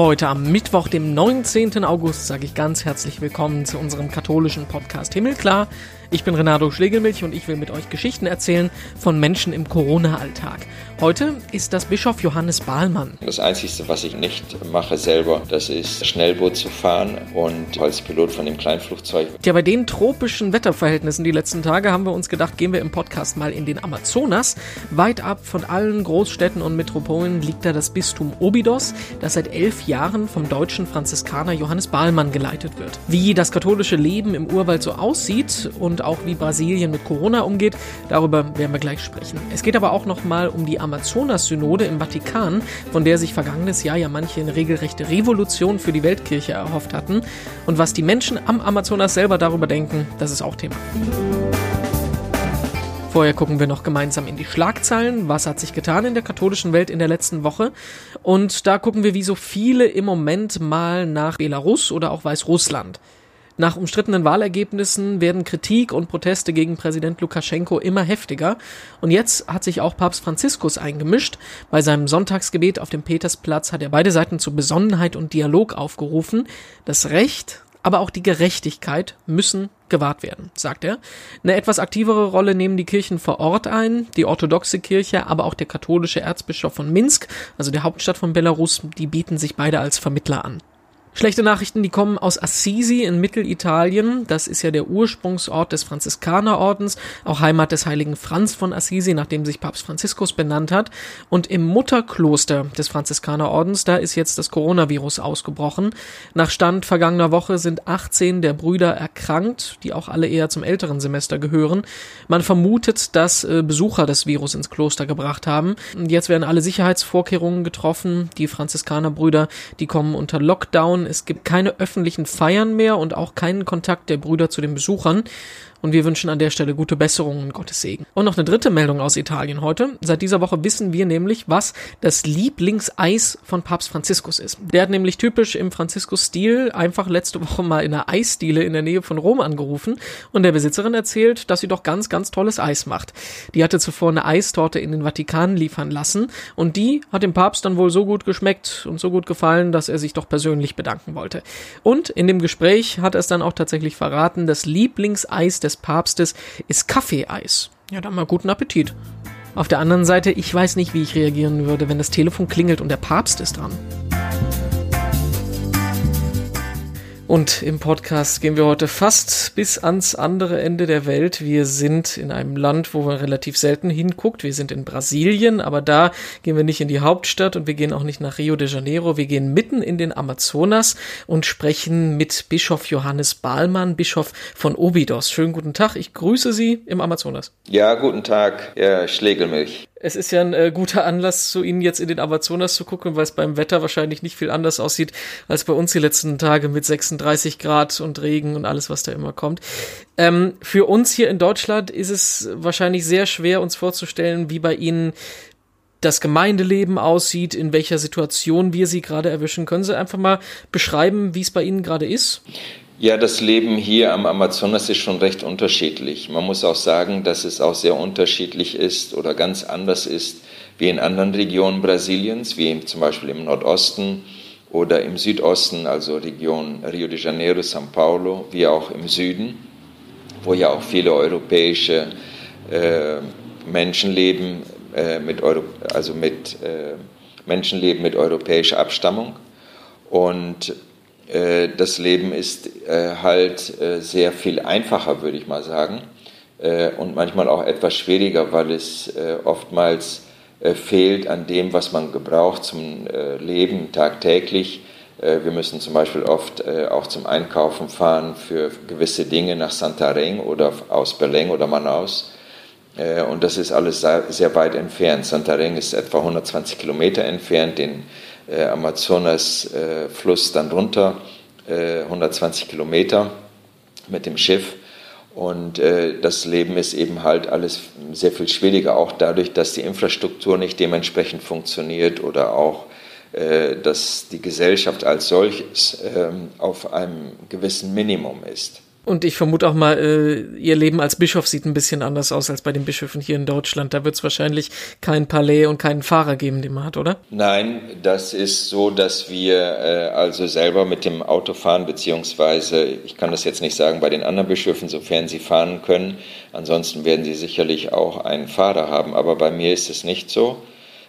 Heute am Mittwoch, dem 19. August, sage ich ganz herzlich willkommen zu unserem katholischen Podcast Himmelklar. Ich bin Renato Schlegelmilch und ich will mit euch Geschichten erzählen von Menschen im Corona-Alltag. Heute ist das Bischof Johannes Bahlmann. Das Einzige, was ich nicht mache selber, das ist Schnellboot zu fahren und als Pilot von dem Kleinflugzeug. Ja, bei den tropischen Wetterverhältnissen die letzten Tage haben wir uns gedacht, gehen wir im Podcast mal in den Amazonas. Weit ab von allen Großstädten und Metropolen liegt da das Bistum Obidos, das seit elf Jahren vom deutschen Franziskaner Johannes Bahlmann geleitet wird. Wie das katholische Leben im Urwald so aussieht und auch wie Brasilien mit Corona umgeht. Darüber werden wir gleich sprechen. Es geht aber auch nochmal um die Amazonas-Synode im Vatikan, von der sich vergangenes Jahr ja manche eine regelrechte Revolution für die Weltkirche erhofft hatten. Und was die Menschen am Amazonas selber darüber denken, das ist auch Thema. Vorher gucken wir noch gemeinsam in die Schlagzeilen. Was hat sich getan in der katholischen Welt in der letzten Woche? Und da gucken wir wie so viele im Moment mal nach Belarus oder auch Weißrussland. Nach umstrittenen Wahlergebnissen werden Kritik und Proteste gegen Präsident Lukaschenko immer heftiger. Und jetzt hat sich auch Papst Franziskus eingemischt. Bei seinem Sonntagsgebet auf dem Petersplatz hat er beide Seiten zu Besonnenheit und Dialog aufgerufen. Das Recht, aber auch die Gerechtigkeit müssen gewahrt werden, sagt er. Eine etwas aktivere Rolle nehmen die Kirchen vor Ort ein, die orthodoxe Kirche, aber auch der katholische Erzbischof von Minsk, also der Hauptstadt von Belarus, die bieten sich beide als Vermittler an. Schlechte Nachrichten, die kommen aus Assisi in Mittelitalien. Das ist ja der Ursprungsort des Franziskanerordens, auch Heimat des heiligen Franz von Assisi, nachdem sich Papst Franziskus benannt hat. Und im Mutterkloster des Franziskanerordens, da ist jetzt das Coronavirus ausgebrochen. Nach Stand vergangener Woche sind 18 der Brüder erkrankt, die auch alle eher zum älteren Semester gehören. Man vermutet, dass äh, Besucher das Virus ins Kloster gebracht haben. Jetzt werden alle Sicherheitsvorkehrungen getroffen. Die Franziskanerbrüder, die kommen unter Lockdown Lockdown, es gibt keine öffentlichen Feiern mehr und auch keinen Kontakt der Brüder zu den Besuchern. Und wir wünschen an der Stelle gute Besserungen und Gottes Segen. Und noch eine dritte Meldung aus Italien heute. Seit dieser Woche wissen wir nämlich, was das Lieblingseis von Papst Franziskus ist. Der hat nämlich typisch im Franziskus-Stil einfach letzte Woche mal in einer Eisdiele in der Nähe von Rom angerufen und der Besitzerin erzählt, dass sie doch ganz, ganz tolles Eis macht. Die hatte zuvor eine Eistorte in den Vatikan liefern lassen und die hat dem Papst dann wohl so gut geschmeckt und so gut gefallen, dass er sich doch persönlich bedanken wollte. Und in dem Gespräch hat er es dann auch tatsächlich verraten, das Lieblingseis des des Papstes ist Kaffeeeis. Ja, dann mal guten Appetit. Auf der anderen Seite, ich weiß nicht, wie ich reagieren würde, wenn das Telefon klingelt und der Papst ist dran. Und im Podcast gehen wir heute fast bis ans andere Ende der Welt. Wir sind in einem Land, wo man relativ selten hinguckt. Wir sind in Brasilien, aber da gehen wir nicht in die Hauptstadt und wir gehen auch nicht nach Rio de Janeiro. Wir gehen mitten in den Amazonas und sprechen mit Bischof Johannes Bahlmann, Bischof von Obidos. Schönen guten Tag. Ich grüße Sie im Amazonas. Ja, guten Tag, Herr Schlegelmilch es ist ja ein äh, guter Anlass, zu Ihnen jetzt in den Amazonas zu gucken, weil es beim Wetter wahrscheinlich nicht viel anders aussieht als bei uns die letzten Tage mit 36 Grad und Regen und alles, was da immer kommt. Ähm, für uns hier in Deutschland ist es wahrscheinlich sehr schwer, uns vorzustellen, wie bei Ihnen das Gemeindeleben aussieht, in welcher Situation wir Sie gerade erwischen. Können Sie einfach mal beschreiben, wie es bei Ihnen gerade ist? Ja, das Leben hier am Amazonas ist schon recht unterschiedlich. Man muss auch sagen, dass es auch sehr unterschiedlich ist oder ganz anders ist wie in anderen Regionen Brasiliens, wie zum Beispiel im Nordosten oder im Südosten, also Region Rio de Janeiro, São Paulo, wie auch im Süden, wo ja auch viele europäische äh, Menschen leben, äh, mit Euro, also mit äh, Menschen leben mit europäischer Abstammung. Und das Leben ist äh, halt äh, sehr viel einfacher, würde ich mal sagen, und manchmal auch etwas schwieriger, weil es oftmals fehlt an dem, was man gebraucht zum Leben tagtäglich. Wir müssen zum Beispiel oft auch zum Einkaufen fahren für gewisse Dinge nach Santarém oder aus Belém oder Manaus. Und das ist alles sehr weit entfernt. Santarém ist etwa 120 Kilometer entfernt. Den äh, Amazonas-Fluss äh, dann runter, äh, 120 Kilometer mit dem Schiff. Und äh, das Leben ist eben halt alles sehr viel schwieriger, auch dadurch, dass die Infrastruktur nicht dementsprechend funktioniert oder auch, äh, dass die Gesellschaft als solches ähm, auf einem gewissen Minimum ist. Und ich vermute auch mal, äh, ihr Leben als Bischof sieht ein bisschen anders aus als bei den Bischöfen hier in Deutschland. Da wird es wahrscheinlich kein Palais und keinen Fahrer geben, den man hat, oder? Nein, das ist so, dass wir äh, also selber mit dem Auto fahren, beziehungsweise, ich kann das jetzt nicht sagen bei den anderen Bischöfen, sofern sie fahren können. Ansonsten werden sie sicherlich auch einen Fahrer haben. Aber bei mir ist es nicht so,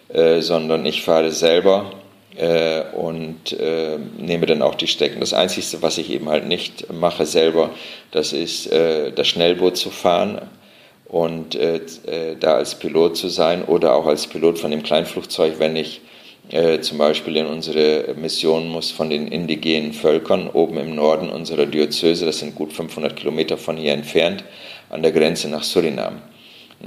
äh, sondern ich fahre selber äh, und äh, nehme dann auch die Strecken. Das Einzige, was ich eben halt nicht mache selber, das ist äh, das Schnellboot zu fahren und äh, äh, da als Pilot zu sein oder auch als Pilot von dem Kleinflugzeug, wenn ich äh, zum Beispiel in unsere Mission muss von den indigenen Völkern oben im Norden unserer Diözese, das sind gut 500 Kilometer von hier entfernt, an der Grenze nach Suriname.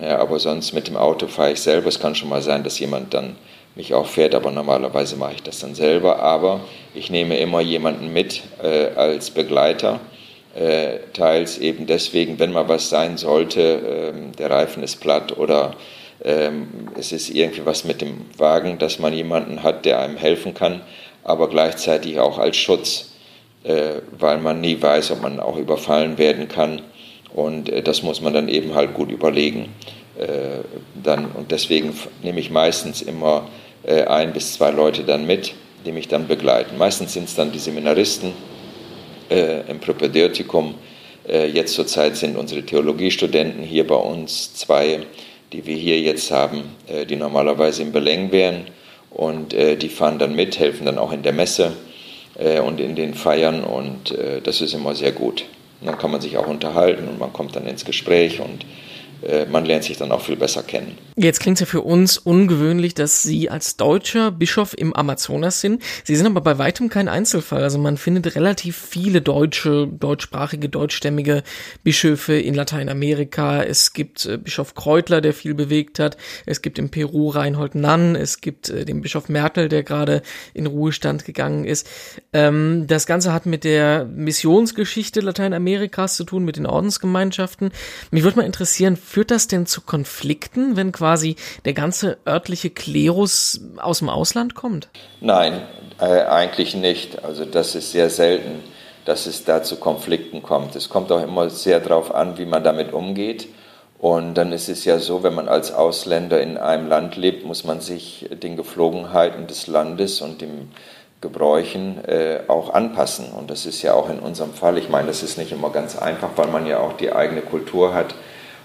Ja, aber sonst mit dem Auto fahre ich selber. Es kann schon mal sein, dass jemand dann mich auch fährt, aber normalerweise mache ich das dann selber. Aber ich nehme immer jemanden mit äh, als Begleiter, äh, teils eben deswegen, wenn mal was sein sollte, äh, der Reifen ist platt oder ähm, es ist irgendwie was mit dem Wagen, dass man jemanden hat, der einem helfen kann, aber gleichzeitig auch als Schutz, äh, weil man nie weiß, ob man auch überfallen werden kann. Und äh, das muss man dann eben halt gut überlegen. Äh, dann, und deswegen nehme ich meistens immer ein bis zwei Leute dann mit, die mich dann begleiten. Meistens sind es dann die Seminaristen äh, im Propedeutikum. Äh, jetzt zurzeit sind unsere Theologiestudenten hier bei uns zwei, die wir hier jetzt haben, äh, die normalerweise in Beleng wären. Und äh, die fahren dann mit, helfen dann auch in der Messe äh, und in den Feiern. Und das ist immer sehr gut. Dann kann man sich auch unterhalten und man kommt dann ins Gespräch und äh, man lernt sich dann auch viel besser kennen. Jetzt klingt es ja für uns ungewöhnlich, dass Sie als deutscher Bischof im Amazonas sind. Sie sind aber bei weitem kein Einzelfall. Also man findet relativ viele deutsche, deutschsprachige, deutschstämmige Bischöfe in Lateinamerika. Es gibt äh, Bischof Kreutler, der viel bewegt hat. Es gibt im Peru Reinhold Nann. Es gibt äh, den Bischof Merkel, der gerade in Ruhestand gegangen ist. Ähm, das Ganze hat mit der Missionsgeschichte Lateinamerikas zu tun, mit den Ordensgemeinschaften. Mich würde mal interessieren, Führt das denn zu Konflikten, wenn quasi der ganze örtliche Klerus aus dem Ausland kommt? Nein, äh, eigentlich nicht. Also das ist sehr selten, dass es da zu Konflikten kommt. Es kommt auch immer sehr darauf an, wie man damit umgeht. Und dann ist es ja so, wenn man als Ausländer in einem Land lebt, muss man sich den Geflogenheiten des Landes und dem Gebräuchen äh, auch anpassen. Und das ist ja auch in unserem Fall, ich meine, das ist nicht immer ganz einfach, weil man ja auch die eigene Kultur hat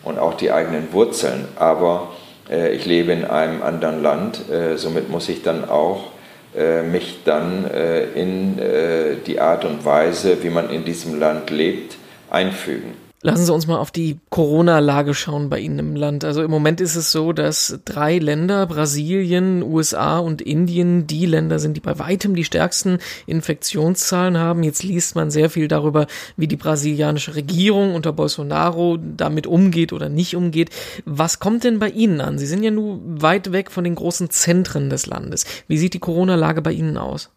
und auch die eigenen Wurzeln. Aber äh, ich lebe in einem anderen Land, äh, somit muss ich dann auch äh, mich dann äh, in äh, die Art und Weise, wie man in diesem Land lebt, einfügen. Lassen Sie uns mal auf die Corona-Lage schauen bei Ihnen im Land. Also im Moment ist es so, dass drei Länder, Brasilien, USA und Indien, die Länder sind, die bei weitem die stärksten Infektionszahlen haben. Jetzt liest man sehr viel darüber, wie die brasilianische Regierung unter Bolsonaro damit umgeht oder nicht umgeht. Was kommt denn bei Ihnen an? Sie sind ja nur weit weg von den großen Zentren des Landes. Wie sieht die Corona-Lage bei Ihnen aus?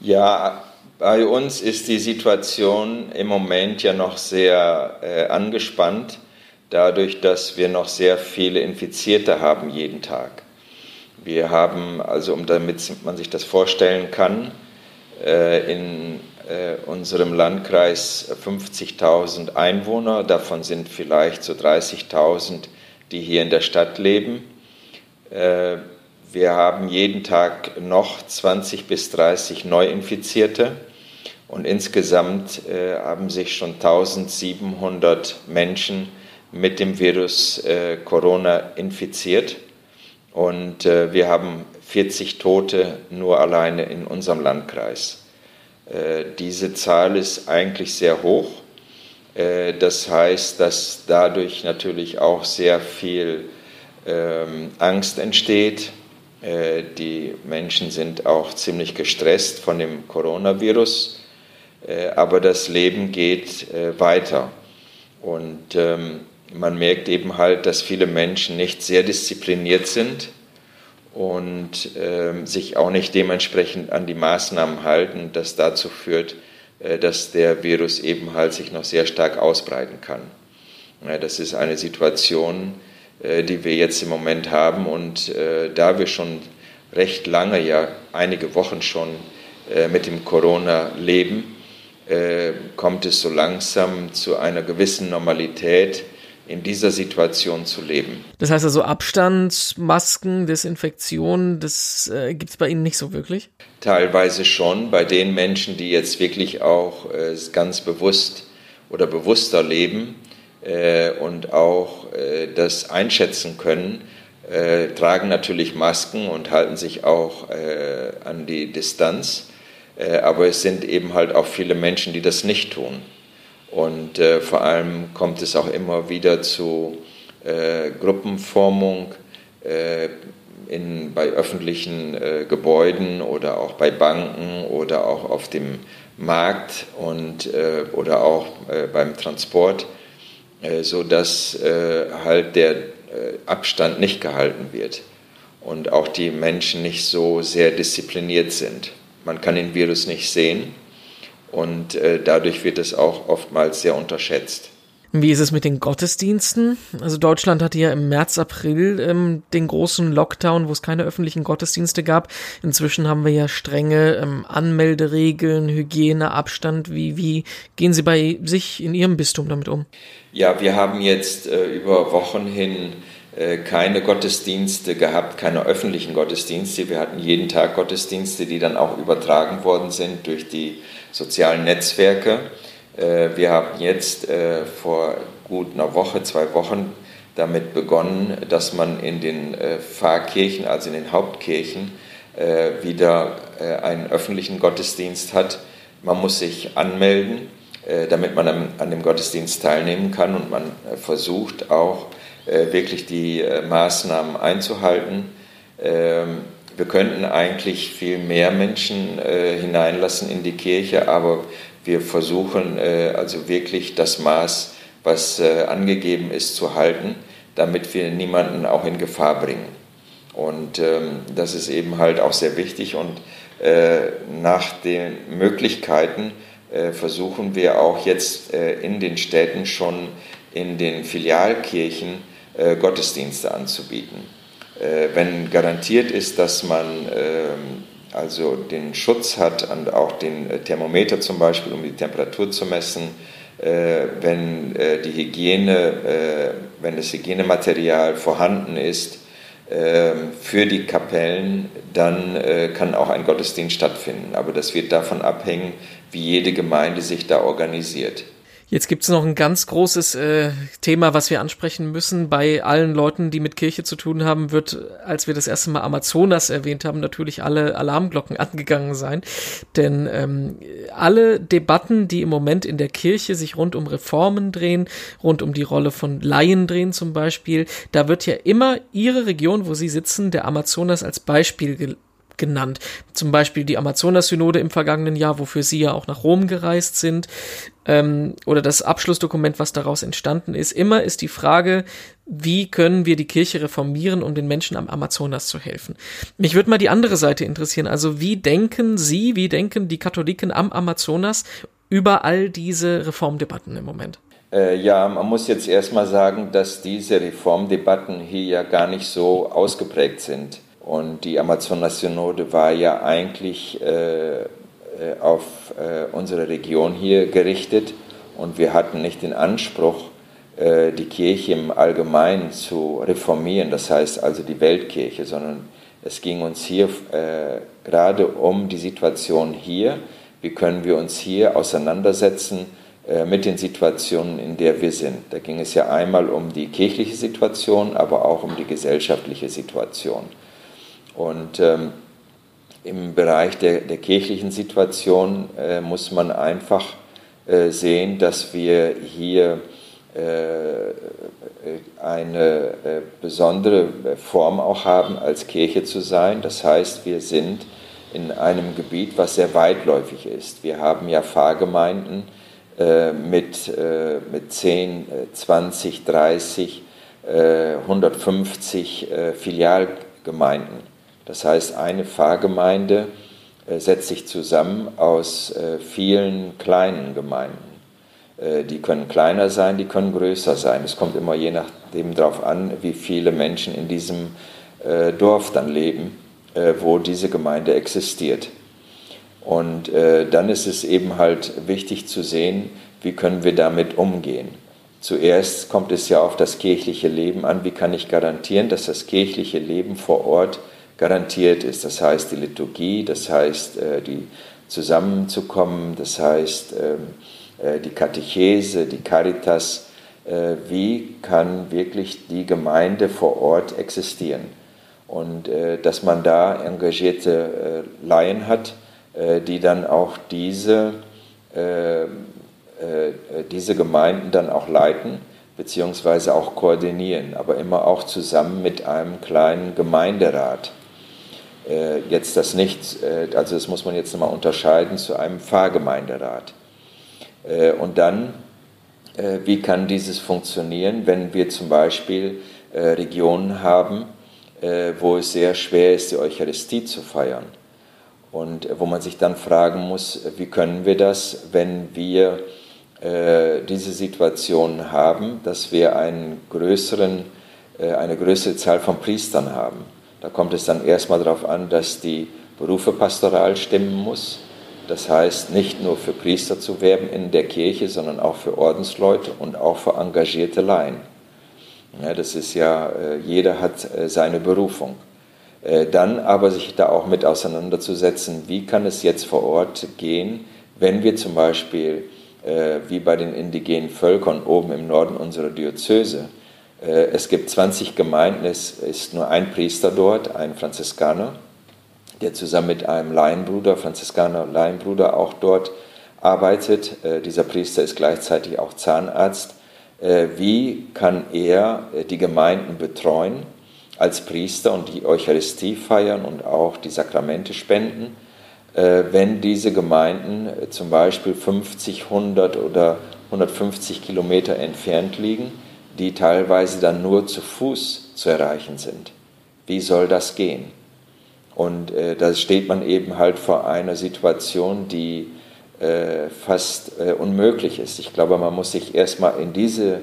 Ja, bei uns ist die Situation im Moment ja noch sehr äh, angespannt, dadurch, dass wir noch sehr viele Infizierte haben jeden Tag. Wir haben, also um damit man sich das vorstellen kann, äh, in äh, unserem Landkreis 50.000 Einwohner, davon sind vielleicht so 30.000, die hier in der Stadt leben. Äh, wir haben jeden Tag noch 20 bis 30 Neuinfizierte. Und insgesamt äh, haben sich schon 1700 Menschen mit dem Virus äh, Corona infiziert. Und äh, wir haben 40 Tote nur alleine in unserem Landkreis. Äh, diese Zahl ist eigentlich sehr hoch. Äh, das heißt, dass dadurch natürlich auch sehr viel ähm, Angst entsteht. Äh, die Menschen sind auch ziemlich gestresst von dem Coronavirus aber das Leben geht äh, weiter. Und ähm, man merkt eben halt, dass viele Menschen nicht sehr diszipliniert sind und ähm, sich auch nicht dementsprechend an die Maßnahmen halten, das dazu führt, äh, dass der Virus eben halt sich noch sehr stark ausbreiten kann. das ist eine Situation, die wir jetzt im Moment haben und da wir schon recht lange, ja einige Wochen schon mit dem Corona leben, äh, kommt es so langsam zu einer gewissen Normalität in dieser Situation zu leben. Das heißt also Abstand, Masken, Desinfektion, das äh, gibt es bei Ihnen nicht so wirklich? Teilweise schon. Bei den Menschen, die jetzt wirklich auch äh, ganz bewusst oder bewusster leben äh, und auch äh, das einschätzen können, äh, tragen natürlich Masken und halten sich auch äh, an die Distanz. Aber es sind eben halt auch viele Menschen, die das nicht tun. Und äh, vor allem kommt es auch immer wieder zu äh, Gruppenformung äh, in, bei öffentlichen äh, Gebäuden oder auch bei Banken oder auch auf dem Markt und, äh, oder auch äh, beim Transport, äh, sodass halt der Abstand nicht gehalten wird und auch die Menschen nicht so sehr diszipliniert sind. Man kann den Virus nicht sehen und äh, dadurch wird es auch oftmals sehr unterschätzt. Wie ist es mit den Gottesdiensten? Also Deutschland hatte ja im März, April ähm, den großen Lockdown, wo es keine öffentlichen Gottesdienste gab. Inzwischen haben wir ja strenge ähm, Anmelderegeln, Hygiene, Abstand. Wie, wie gehen Sie bei sich in Ihrem Bistum damit um? Ja, wir haben jetzt äh, über Wochen hin keine Gottesdienste gehabt, keine öffentlichen Gottesdienste. Wir hatten jeden Tag Gottesdienste, die dann auch übertragen worden sind durch die sozialen Netzwerke. Äh, wir haben jetzt äh, vor gut einer Woche, zwei Wochen damit begonnen, dass man in den äh, Pfarrkirchen, also in den Hauptkirchen, wieder einen öffentlichen Gottesdienst hat. Man muss sich anmelden, damit man an dem Gottesdienst teilnehmen kann und man versucht auch wirklich die Maßnahmen einzuhalten. Ähm, wir könnten eigentlich viel mehr Menschen äh, hineinlassen in die Kirche, aber wir versuchen äh, also wirklich das Maß, was äh, angegeben ist, zu halten, damit wir niemanden auch in Gefahr bringen. Und ähm, das ist eben halt auch sehr wichtig und äh, nach den Möglichkeiten äh, versuchen wir auch jetzt äh, in den Städten schon in den Filialkirchen Gottesdienste anzubieten. Äh, wenn garantiert ist, dass man ähm, also den Schutz hat und auch den äh, Thermometer zum Beispiel, um die Temperatur zu messen, äh, wenn die Hygiene, wenn das Hygienematerial vorhanden ist für die Kapellen, dann kann auch ein Gottesdienst stattfinden. Aber das wird davon abhängen, wie jede Gemeinde sich da organisiert. Jetzt gibt es noch ein ganz großes äh, Thema, was wir ansprechen müssen. Bei allen Leuten, die mit Kirche zu tun haben, wird, als wir das erste Mal Amazonas erwähnt haben, natürlich alle Alarmglocken angegangen sein. Denn ähm, alle Debatten, die im Moment in der Kirche sich rund um Reformen drehen, rund um die Rolle von Laien drehen zum Beispiel, da wird ja immer ihre Region, wo sie sitzen, der Amazonas als Beispiel genannt. Zum Beispiel die Amazonas-Synode im vergangenen Jahr, wofür Sie ja auch nach Rom gereist sind, ähm, oder das Abschlussdokument, was daraus entstanden ist. Immer ist die Frage, wie können wir die Kirche reformieren, um den Menschen am Amazonas zu helfen. Mich würde mal die andere Seite interessieren. Also wie denken Sie, wie denken die Katholiken am Amazonas über all diese Reformdebatten im Moment? Äh, ja, man muss jetzt erstmal sagen, dass diese Reformdebatten hier ja gar nicht so ausgeprägt sind. Und die Amazonas-Synode war ja eigentlich äh, äh, auf äh, unsere Region hier gerichtet und wir hatten nicht den Anspruch, äh, die Kirche im Allgemeinen zu reformieren, das heißt also die Weltkirche, sondern es ging uns hier äh, gerade um die Situation hier. Wie können wir uns hier auseinandersetzen äh, mit den Situationen, in der wir sind? Da ging es ja einmal um die kirchliche Situation, aber auch um die gesellschaftliche Situation. Und ähm, im Bereich der, der kirchlichen Situation äh, muss man einfach äh, sehen, dass wir hier äh, eine äh, besondere Form auch haben, als Kirche zu sein. Das heißt, wir sind in einem Gebiet, was sehr weitläufig ist. Wir haben ja Pfarrgemeinden äh, mit, äh, mit 10, 20, 30, 150 Filialgemeinden. Das heißt, eine Pfarrgemeinde äh, setzt sich zusammen aus äh, vielen kleinen Gemeinden. Äh, die können kleiner sein, die können größer sein. Es kommt immer je nachdem darauf an, wie viele Menschen in diesem Dorf dann leben, wo diese Gemeinde existiert. Und äh, dann ist es eben halt wichtig zu sehen, wie können wir damit umgehen. Zuerst kommt es ja auf das kirchliche Leben an. Wie kann ich garantieren, dass das kirchliche Leben vor Ort garantiert ist? Das heißt die Liturgie, das heißt äh, die zusammenzukommen, das heißt ähm, äh, die Katechese, die Caritas. Äh, wie kann wirklich die Gemeinde vor Ort existieren? Und dass man da engagierte Laien hat, die dann auch diese äh, diese Gemeinden dann auch leiten beziehungsweise auch koordinieren, aber immer auch zusammen mit einem kleinen Gemeinderat. Äh, jetzt das nicht, äh, also das muss man jetzt nochmal unterscheiden zu einem Pfarrgemeinderat. Und dann, wie kann dieses funktionieren, wenn wir zum Beispiel Regionen haben, wo es sehr schwer ist, die Eucharistie zu feiern? Und wo man sich dann fragen muss, wie können wir das, wenn wir äh, diese Situation haben, dass wir einen größeren, äh, eine größere Zahl von Priestern haben. Da kommt es dann erstmal darauf an, dass die Berufe pastoral stimmen muss. Das heißt, nicht nur für Priester zu werben in der Kirche, sondern auch für Ordensleute und auch für engagierte Laien. Ja, das ist ja, äh, jeder hat seine Berufung. Dann aber sich da auch mit auseinanderzusetzen, wie kann es jetzt vor Ort gehen, wenn wir zum Beispiel äh, wie bei den indigenen Völkern oben im Norden unserer Diözese. Äh, es gibt 20 Gemeinden, es ist nur ein Priester dort, ein Franziskaner, der zusammen mit einem Laienbruder, Franziskaner Laienbruder, auch dort arbeitet. Äh, dieser Priester ist gleichzeitig auch Zahnarzt. Wie kann er die Gemeinden betreuen als Priester und die Eucharistie feiern und auch die Sakramente spenden? Äh, wenn diese Gemeinden äh, zum Beispiel 50, 100 oder 150 Kilometer entfernt liegen, die teilweise dann nur zu Fuß zu erreichen sind. Wie soll das gehen? Und äh, da steht man eben halt vor einer Situation, die äh, fast äh, unmöglich ist. Ich glaube, man muss sich erstmal in diese,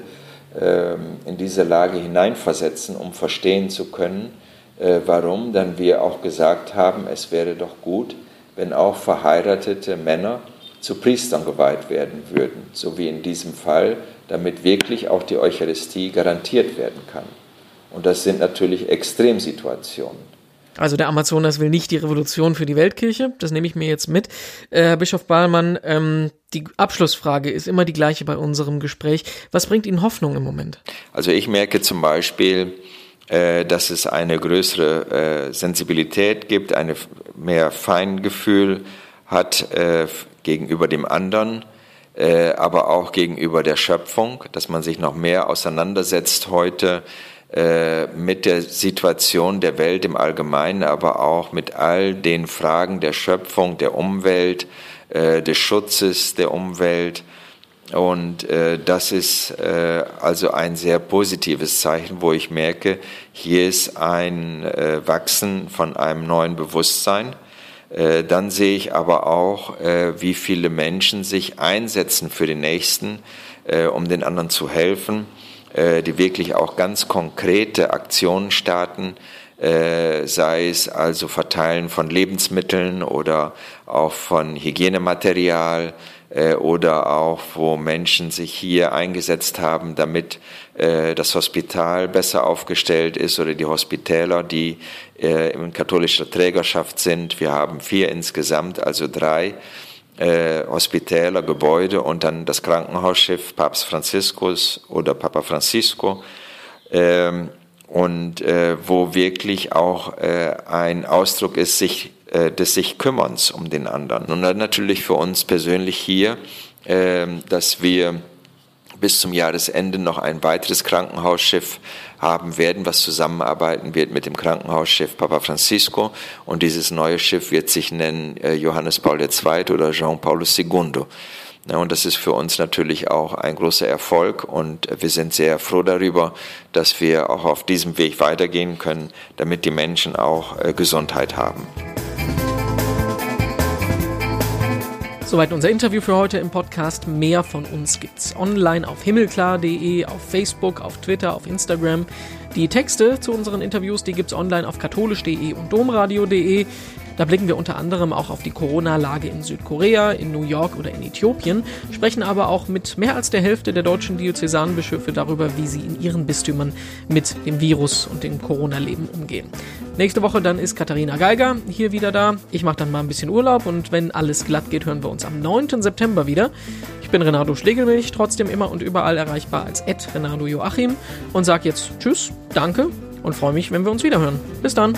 ähm, in diese Lage hineinversetzen, um verstehen zu können, äh, warum dann wir auch gesagt haben, es wäre doch gut, wenn auch verheiratete Männer zu Priestern geweiht werden würden, so wie in diesem Fall, damit wirklich auch die Eucharistie garantiert werden kann. Und das sind natürlich Extremsituationen. Also der Amazonas will nicht die Revolution für die Weltkirche, das nehme ich mir jetzt mit. Äh, Herr Bischof Bahlmann, ähm, die Abschlussfrage ist immer die gleiche bei unserem Gespräch. Was bringt Ihnen Hoffnung im Moment? Also ich merke zum Beispiel, äh, dass es eine größere äh, Sensibilität gibt, eine mehr Feingefühl hat äh, gegenüber dem anderen, aber auch gegenüber der Schöpfung, dass man sich noch mehr auseinandersetzt heute mit der Situation der Welt im Allgemeinen, aber auch mit all den Fragen der Schöpfung, der Umwelt, des Schutzes der Umwelt und äh, das ist äh, also ein sehr positives Zeichen, wo ich merke, hier ist ein äh, Wachsen von einem neuen Bewusstsein. Äh, dann sehe ich aber auch, äh, wie viele Menschen sich einsetzen für den Nächsten, äh, um den anderen zu helfen, die wirklich auch ganz konkrete Aktionen starten, sei es also Verteilen von Lebensmitteln oder auch von Hygienematerial, oder auch wo Menschen sich hier eingesetzt haben, damit äh, das Hospital besser aufgestellt ist oder die Hospitäler, die äh, in katholischer Trägerschaft sind. Wir haben vier insgesamt, also drei äh, Hospitäler, Gebäude und dann das Krankenhausschiff Papst Franziskus oder Papa Francisco. Ähm, und äh, wo wirklich auch äh, ein Ausdruck ist, sich äh, des sich Kümmerns um den anderen. Und dann natürlich für uns persönlich hier, äh, dass wir bis zum Jahresende noch ein weiteres Krankenhausschiff haben werden, was zusammenarbeiten wird mit dem Krankenhausschiff Papa Francisco. Und dieses neue Schiff wird sich nennen äh, Johannes Paul II. oder Jean Paulus II. Und das ist für uns natürlich auch ein großer Erfolg und wir sind sehr froh darüber, dass wir auch auf diesem Weg weitergehen können, damit die Menschen auch äh, Gesundheit haben. Soweit unser Interview für heute im Podcast. Mehr von uns gibt's online auf himmelklar.de, auf Facebook, auf Twitter, auf Instagram. Die Texte zu unseren Interviews, die gibt's online auf katholisch.de und domradio.de. Da blicken wir unter anderem auch auf die Corona-Lage in Südkorea, in New York oder in Äthiopien, sprechen aber auch mit mehr als der Hälfte der deutschen Diözesanbischöfe darüber, wie sie in ihren Bistümern mit dem Virus und dem Corona-Leben umgehen. Nächste Woche dann ist Katharina Geiger hier wieder da. Ich mache dann mal ein bisschen Urlaub und wenn alles glatt geht, hören wir uns am 9. September wieder. Ich bin Renato Schlegelmilch, trotzdem immer und überall erreichbar als Renato Joachim und sage jetzt Tschüss, danke und freue mich, wenn wir uns wieder hören. Bis dann.